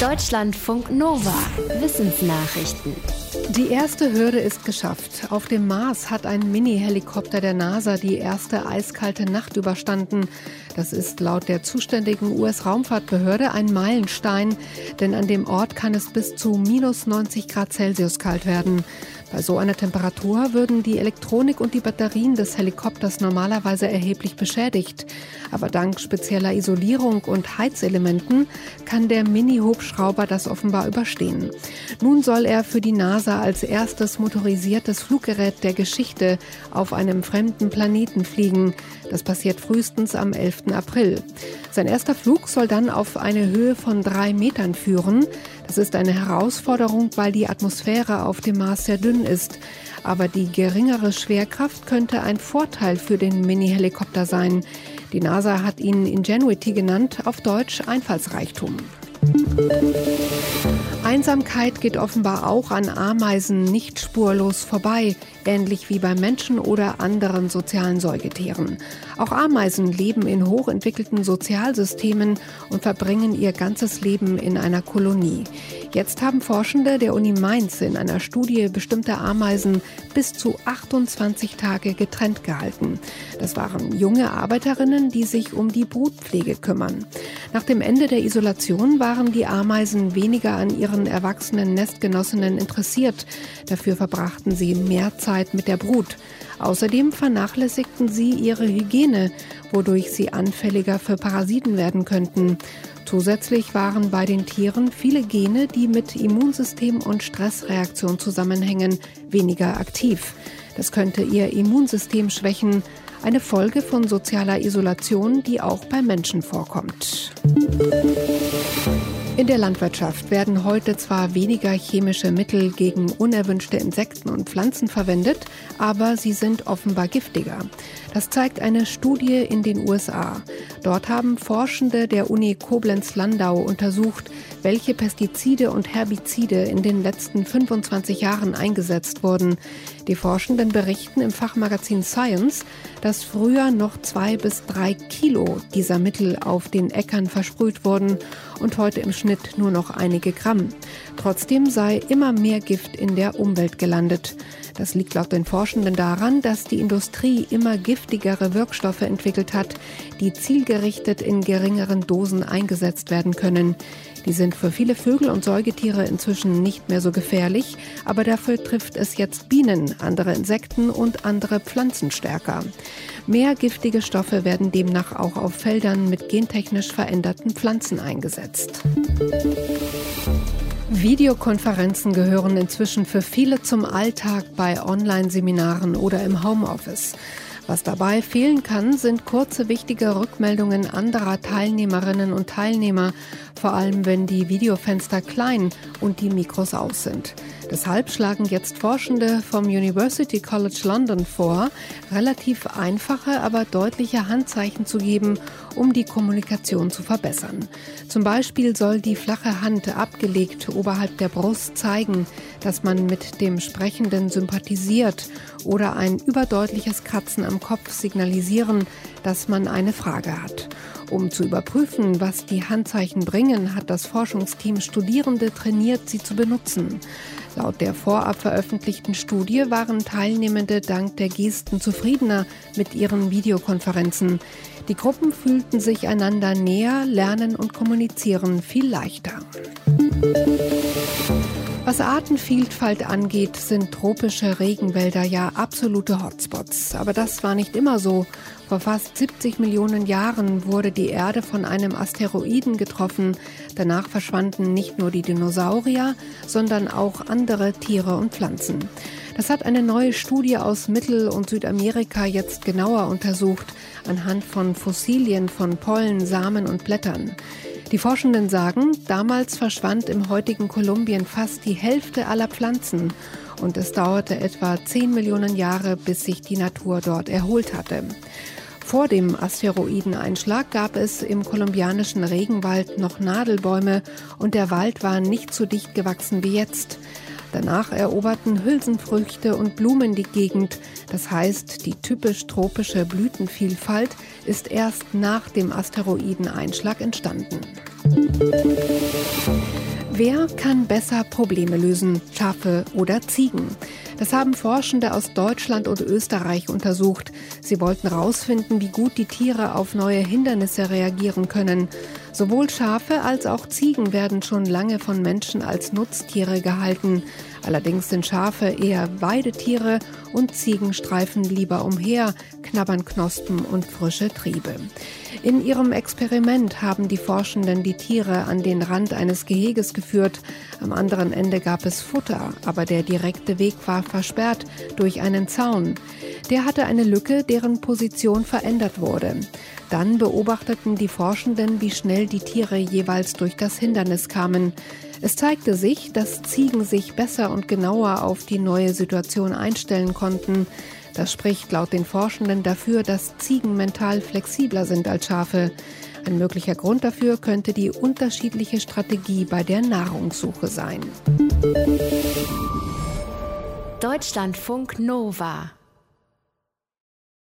Deutschlandfunk Nova. Wissensnachrichten. Die erste Hürde ist geschafft. Auf dem Mars hat ein Mini-Helikopter der NASA die erste eiskalte Nacht überstanden. Das ist laut der zuständigen US-Raumfahrtbehörde ein Meilenstein, denn an dem Ort kann es bis zu minus 90 Grad Celsius kalt werden. Bei so einer Temperatur würden die Elektronik und die Batterien des Helikopters normalerweise erheblich beschädigt. Aber dank spezieller Isolierung und Heizelementen kann der Mini-Hubschrauber das offenbar überstehen. Nun soll er für die NASA als erstes motorisiertes Fluggerät der Geschichte auf einem fremden Planeten fliegen. Das passiert frühestens am 11. April. Sein erster Flug soll dann auf eine Höhe von drei Metern führen. Das ist eine Herausforderung, weil die Atmosphäre auf dem Mars sehr dünn ist. Aber die geringere Schwerkraft könnte ein Vorteil für den Mini-Helikopter sein. Die NASA hat ihn Ingenuity genannt, auf Deutsch Einfallsreichtum. Einsamkeit geht offenbar auch an Ameisen nicht spurlos vorbei, ähnlich wie bei Menschen oder anderen sozialen Säugetieren. Auch Ameisen leben in hochentwickelten Sozialsystemen und verbringen ihr ganzes Leben in einer Kolonie. Jetzt haben Forschende der Uni Mainz in einer Studie bestimmte Ameisen bis zu 28 Tage getrennt gehalten. Das waren junge Arbeiterinnen, die sich um die Brutpflege kümmern. Nach dem Ende der Isolation waren die Ameisen weniger an ihren erwachsenen Nestgenossinnen interessiert. Dafür verbrachten sie mehr Zeit mit der Brut. Außerdem vernachlässigten sie ihre Hygiene, wodurch sie anfälliger für Parasiten werden könnten. Zusätzlich waren bei den Tieren viele Gene, die mit Immunsystem und Stressreaktion zusammenhängen, weniger aktiv. Das könnte ihr Immunsystem schwächen, eine Folge von sozialer Isolation, die auch bei Menschen vorkommt. In der Landwirtschaft werden heute zwar weniger chemische Mittel gegen unerwünschte Insekten und Pflanzen verwendet, aber sie sind offenbar giftiger. Das zeigt eine Studie in den USA. Dort haben Forschende der Uni Koblenz-Landau untersucht, welche Pestizide und Herbizide in den letzten 25 Jahren eingesetzt wurden. Die Forschenden berichten im Fachmagazin Science, dass früher noch zwei bis drei Kilo dieser Mittel auf den Äckern versprüht wurden und heute im Schnitt nur noch einige Gramm. Trotzdem sei immer mehr Gift in der Umwelt gelandet. Das liegt laut den Forschenden daran, dass die Industrie immer giftigere Wirkstoffe entwickelt hat, die zielgerichtet in geringeren Dosen eingesetzt werden können. Die sind für viele Vögel und Säugetiere inzwischen nicht mehr so gefährlich, aber dafür trifft es jetzt Bienen, andere Insekten und andere Pflanzen stärker. Mehr giftige Stoffe werden demnach auch auf Feldern mit gentechnisch veränderten Pflanzen eingesetzt. Videokonferenzen gehören inzwischen für viele zum Alltag bei Online-Seminaren oder im Homeoffice. Was dabei fehlen kann, sind kurze wichtige Rückmeldungen anderer Teilnehmerinnen und Teilnehmer, vor allem wenn die Videofenster klein und die Mikros aus sind. Deshalb schlagen jetzt Forschende vom University College London vor, relativ einfache, aber deutliche Handzeichen zu geben, um die Kommunikation zu verbessern. Zum Beispiel soll die flache Hand abgelegt oberhalb der Brust zeigen, dass man mit dem Sprechenden sympathisiert oder ein überdeutliches Kratzen am Kopf signalisieren, dass man eine Frage hat. Um zu überprüfen, was die Handzeichen bringen, hat das Forschungsteam Studierende trainiert, sie zu benutzen. Laut der vorab veröffentlichten Studie waren Teilnehmende dank der Gesten zufriedener mit ihren Videokonferenzen. Die Gruppen fühlten sich einander näher, lernen und kommunizieren viel leichter. Was Artenvielfalt angeht, sind tropische Regenwälder ja absolute Hotspots. Aber das war nicht immer so. Vor fast 70 Millionen Jahren wurde die Erde von einem Asteroiden getroffen. Danach verschwanden nicht nur die Dinosaurier, sondern auch andere Tiere und Pflanzen. Das hat eine neue Studie aus Mittel- und Südamerika jetzt genauer untersucht, anhand von Fossilien von Pollen, Samen und Blättern. Die Forschenden sagen, damals verschwand im heutigen Kolumbien fast die Hälfte aller Pflanzen und es dauerte etwa 10 Millionen Jahre, bis sich die Natur dort erholt hatte. Vor dem Asteroideneinschlag gab es im kolumbianischen Regenwald noch Nadelbäume und der Wald war nicht so dicht gewachsen wie jetzt. Danach eroberten Hülsenfrüchte und Blumen die Gegend. Das heißt, die typisch tropische Blütenvielfalt ist erst nach dem Asteroideneinschlag entstanden. Wer kann besser Probleme lösen, Schafe oder Ziegen? Das haben Forschende aus Deutschland und Österreich untersucht. Sie wollten herausfinden, wie gut die Tiere auf neue Hindernisse reagieren können. Sowohl Schafe als auch Ziegen werden schon lange von Menschen als Nutztiere gehalten. Allerdings sind Schafe eher Weidetiere und Ziegen streifen lieber umher, knabbern Knospen und frische Triebe. In ihrem Experiment haben die Forschenden die Tiere an den Rand eines Geheges geführt. Am anderen Ende gab es Futter, aber der direkte Weg war versperrt durch einen Zaun. Der hatte eine Lücke, deren Position verändert wurde. Dann beobachteten die Forschenden, wie schnell die Tiere jeweils durch das Hindernis kamen. Es zeigte sich, dass Ziegen sich besser und genauer auf die neue Situation einstellen konnten. Das spricht laut den Forschenden dafür, dass Ziegen mental flexibler sind als Schafe. Ein möglicher Grund dafür könnte die unterschiedliche Strategie bei der Nahrungssuche sein. Deutschlandfunk Nova